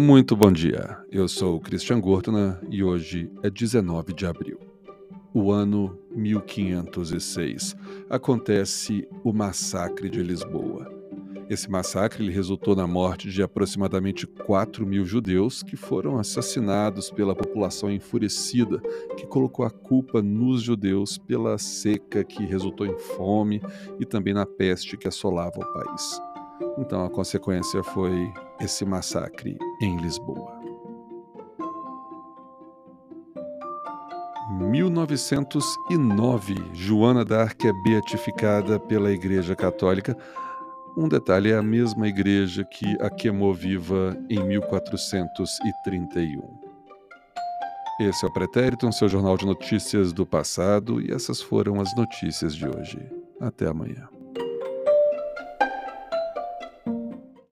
Muito bom dia. Eu sou Christian Gortner e hoje é 19 de abril. O ano 1506 acontece o massacre de Lisboa. Esse massacre resultou na morte de aproximadamente 4 mil judeus que foram assassinados pela população enfurecida, que colocou a culpa nos judeus pela seca que resultou em fome e também na peste que assolava o país. Então a consequência foi esse massacre em Lisboa. 1909, Joana d'Arc é beatificada pela Igreja Católica. Um detalhe é a mesma igreja que a queimou viva em 1431. Esse é o Pretérito, um seu jornal de notícias do passado, e essas foram as notícias de hoje. Até amanhã.